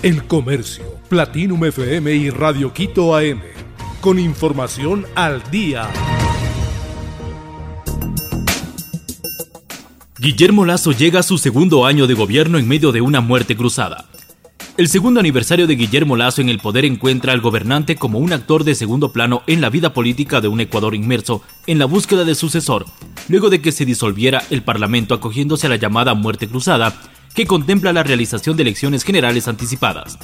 El Comercio, Platinum FM y Radio Quito AM. Con información al día. Guillermo Lazo llega a su segundo año de gobierno en medio de una muerte cruzada. El segundo aniversario de Guillermo Lazo en el poder encuentra al gobernante como un actor de segundo plano en la vida política de un Ecuador inmerso en la búsqueda de sucesor, luego de que se disolviera el Parlamento acogiéndose a la llamada muerte cruzada, que contempla la realización de elecciones generales anticipadas.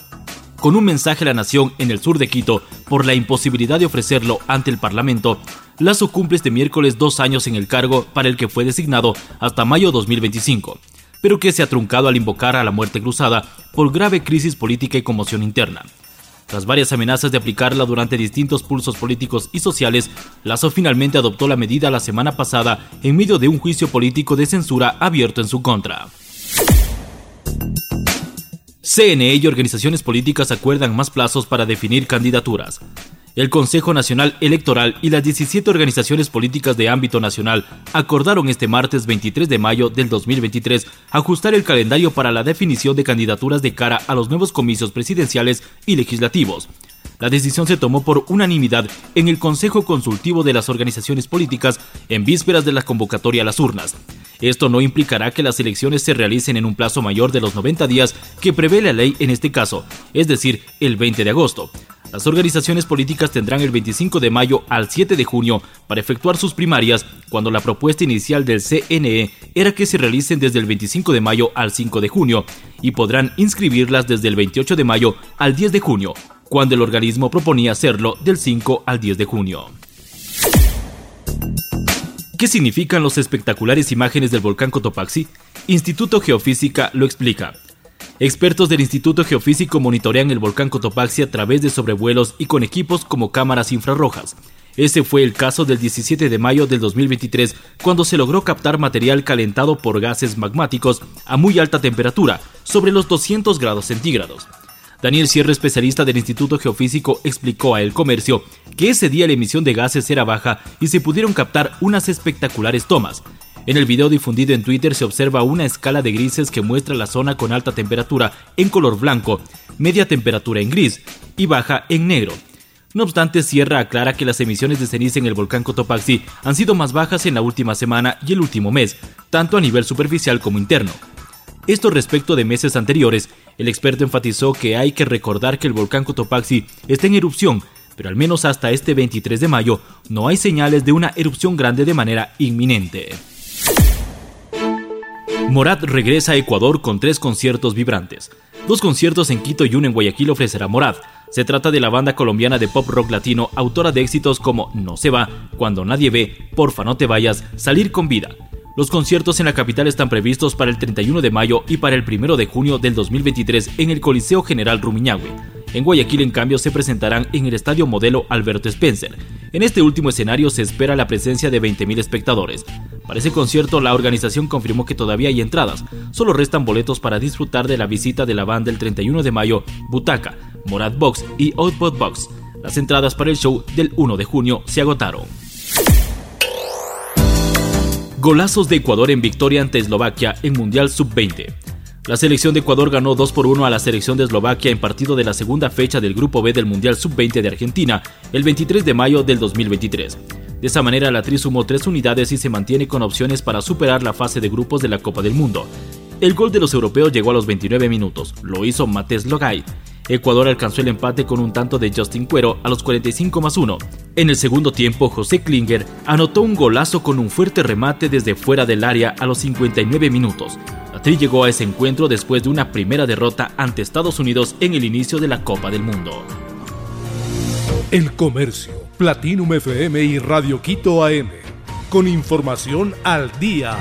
Con un mensaje a la nación en el sur de Quito por la imposibilidad de ofrecerlo ante el Parlamento, Lazo cumple este miércoles dos años en el cargo para el que fue designado hasta mayo 2025 pero que se ha truncado al invocar a la muerte cruzada por grave crisis política y conmoción interna. Tras varias amenazas de aplicarla durante distintos pulsos políticos y sociales, Lazo finalmente adoptó la medida la semana pasada en medio de un juicio político de censura abierto en su contra. CNE y organizaciones políticas acuerdan más plazos para definir candidaturas el Consejo Nacional Electoral y las 17 organizaciones políticas de ámbito nacional acordaron este martes 23 de mayo del 2023 ajustar el calendario para la definición de candidaturas de cara a los nuevos comicios presidenciales y legislativos. La decisión se tomó por unanimidad en el Consejo Consultivo de las Organizaciones Políticas en vísperas de la convocatoria a las urnas. Esto no implicará que las elecciones se realicen en un plazo mayor de los 90 días que prevé la ley en este caso, es decir, el 20 de agosto. Las organizaciones políticas tendrán el 25 de mayo al 7 de junio para efectuar sus primarias, cuando la propuesta inicial del CNE era que se realicen desde el 25 de mayo al 5 de junio, y podrán inscribirlas desde el 28 de mayo al 10 de junio, cuando el organismo proponía hacerlo del 5 al 10 de junio. ¿Qué significan los espectaculares imágenes del volcán Cotopaxi? Instituto Geofísica lo explica. Expertos del Instituto Geofísico monitorean el volcán Cotopaxi a través de sobrevuelos y con equipos como cámaras infrarrojas. Ese fue el caso del 17 de mayo del 2023, cuando se logró captar material calentado por gases magmáticos a muy alta temperatura, sobre los 200 grados centígrados. Daniel Sierra, especialista del Instituto Geofísico, explicó a El Comercio que ese día la emisión de gases era baja y se pudieron captar unas espectaculares tomas. En el video difundido en Twitter se observa una escala de grises que muestra la zona con alta temperatura en color blanco, media temperatura en gris y baja en negro. No obstante, Sierra aclara que las emisiones de ceniza en el volcán Cotopaxi han sido más bajas en la última semana y el último mes, tanto a nivel superficial como interno. Esto respecto de meses anteriores, el experto enfatizó que hay que recordar que el volcán Cotopaxi está en erupción, pero al menos hasta este 23 de mayo no hay señales de una erupción grande de manera inminente. Morat regresa a Ecuador con tres conciertos vibrantes. Dos conciertos en Quito y uno en Guayaquil ofrecerá Morat. Se trata de la banda colombiana de pop rock latino, autora de éxitos como No se va, Cuando nadie ve, Porfa no te vayas, Salir con vida. Los conciertos en la capital están previstos para el 31 de mayo y para el 1 de junio del 2023 en el Coliseo General Rumiñahui. En Guayaquil, en cambio, se presentarán en el Estadio Modelo Alberto Spencer. En este último escenario se espera la presencia de 20.000 espectadores. Para ese concierto, la organización confirmó que todavía hay entradas. Solo restan boletos para disfrutar de la visita de la banda el 31 de mayo, Butaca, Morad Box y Output Box. Las entradas para el show del 1 de junio se agotaron. Golazos de Ecuador en victoria ante Eslovaquia en Mundial Sub-20. La selección de Ecuador ganó 2 por 1 a la selección de Eslovaquia en partido de la segunda fecha del Grupo B del Mundial Sub-20 de Argentina el 23 de mayo del 2023. De esa manera, la Tri sumó tres unidades y se mantiene con opciones para superar la fase de grupos de la Copa del Mundo. El gol de los europeos llegó a los 29 minutos, lo hizo Mates Logay. Ecuador alcanzó el empate con un tanto de Justin Cuero a los 45 más 1. En el segundo tiempo, José Klinger anotó un golazo con un fuerte remate desde fuera del área a los 59 minutos. Tri llegó a ese encuentro después de una primera derrota ante Estados Unidos en el inicio de la Copa del Mundo. El Comercio, Platinum FM y Radio Quito AM. Con información al día.